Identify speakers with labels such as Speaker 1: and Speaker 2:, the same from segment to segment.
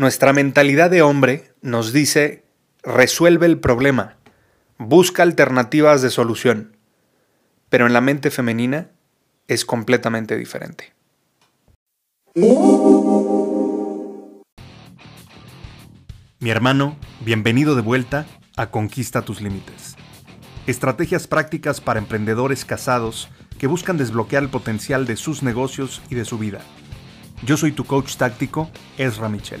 Speaker 1: Nuestra mentalidad de hombre nos dice, resuelve el problema, busca alternativas de solución, pero en la mente femenina es completamente diferente. Mi hermano, bienvenido de vuelta a Conquista tus Límites. Estrategias prácticas para emprendedores casados que buscan desbloquear el potencial de sus negocios y de su vida. Yo soy tu coach táctico, Ezra Michel.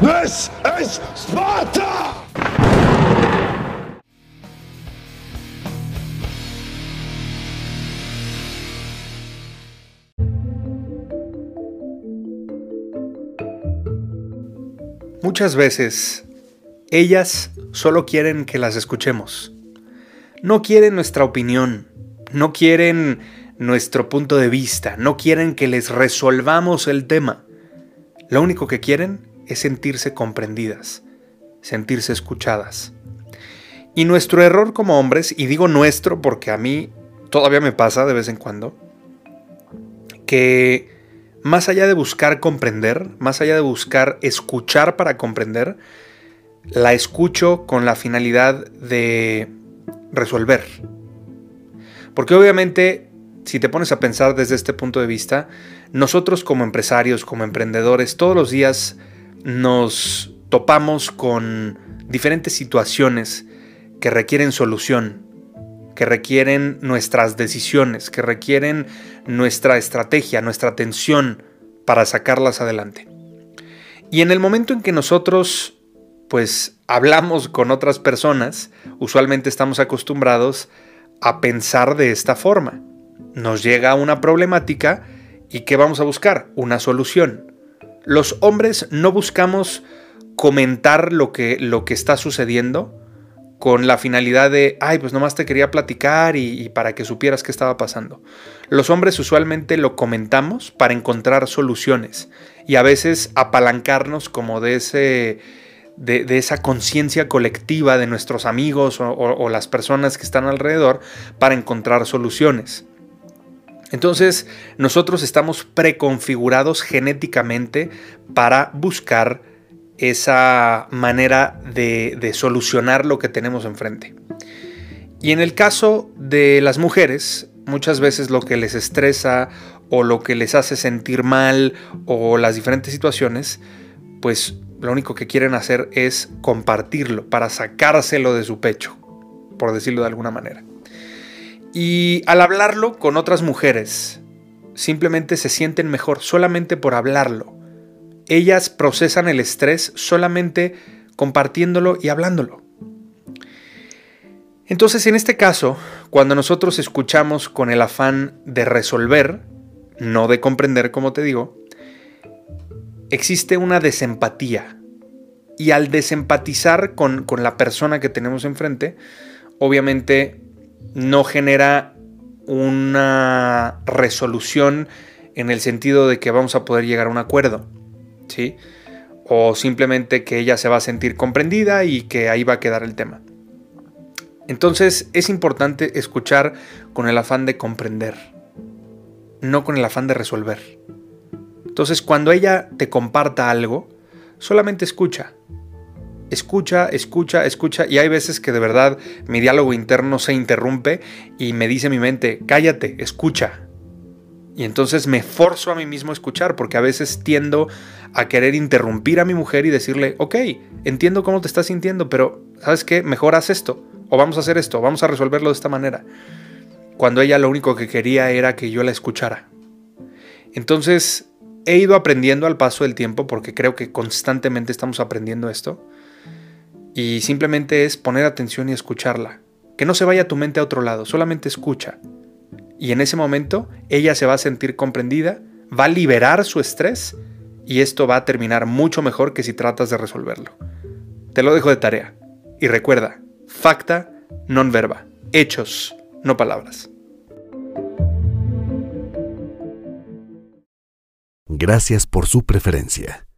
Speaker 1: Sparta! Muchas veces ellas solo quieren que las escuchemos. No quieren nuestra opinión, no quieren nuestro punto de vista, no quieren que les resolvamos el tema. Lo único que quieren es sentirse comprendidas, sentirse escuchadas. Y nuestro error como hombres, y digo nuestro porque a mí todavía me pasa de vez en cuando, que más allá de buscar comprender, más allá de buscar escuchar para comprender, la escucho con la finalidad de resolver. Porque obviamente, si te pones a pensar desde este punto de vista, nosotros como empresarios, como emprendedores, todos los días nos topamos con diferentes situaciones que requieren solución, que requieren nuestras decisiones, que requieren nuestra estrategia, nuestra atención para sacarlas adelante. Y en el momento en que nosotros pues hablamos con otras personas, usualmente estamos acostumbrados a pensar de esta forma. Nos llega una problemática y ¿qué vamos a buscar? Una solución. Los hombres no buscamos comentar lo que, lo que está sucediendo con la finalidad de, ay, pues nomás te quería platicar y, y, para que supieras qué estaba pasando. Los hombres usualmente lo comentamos para encontrar soluciones y a veces apalancarnos como de ese de, esa conciencia colectiva de nuestros amigos o, las personas que están alrededor para encontrar soluciones. Entonces, nosotros estamos preconfigurados genéticamente para buscar esa manera de, solucionar lo que tenemos enfrente. Y en el caso de las mujeres, muchas veces lo que les estresa o lo que les hace sentir mal o las diferentes situaciones, pues lo único que quieren hacer es compartirlo para sacárselo de su pecho, por decirlo de alguna manera. Y al hablarlo con otras mujeres, simplemente se sienten mejor solamente por hablarlo. Ellas procesan el estrés solamente compartiéndolo y hablándolo. Entonces, en este caso, cuando nosotros escuchamos con el afán de resolver, no de comprender, como te digo, existe una desempatía. Y al desempatizar con, la persona que tenemos enfrente, obviamente no genera una resolución en el sentido de que vamos a poder llegar a un acuerdo, ¿sí? O simplemente que ella se va a sentir comprendida y que ahí va a quedar el tema. Entonces es importante escuchar con el afán de comprender, no con el afán de resolver. Entonces, cuando ella te comparta algo, solamente escucha. Escucha, escucha, escucha. Y hay veces que de verdad mi diálogo interno se interrumpe y me dice mi mente, cállate, escucha. Y entonces me forzo a mí mismo a escuchar porque a veces tiendo a querer interrumpir a mi mujer y decirle, ok, entiendo cómo te estás sintiendo, pero ¿sabes qué? Mejor haz esto, o vamos a hacer esto, vamos a resolverlo de esta manera. Cuando ella lo único que quería era que yo la escuchara. Entonces he ido aprendiendo al paso del tiempo porque creo que constantemente estamos aprendiendo esto. Y simplemente es poner atención y escucharla. Que no se vaya tu mente a otro lado, solamente escucha. Y en ese momento ella se va a sentir comprendida, va a liberar su estrés y esto va a terminar mucho mejor que si tratas de resolverlo. Te lo dejo de tarea. Y recuerda, facta non verba, hechos, no palabras.
Speaker 2: Gracias por su preferencia.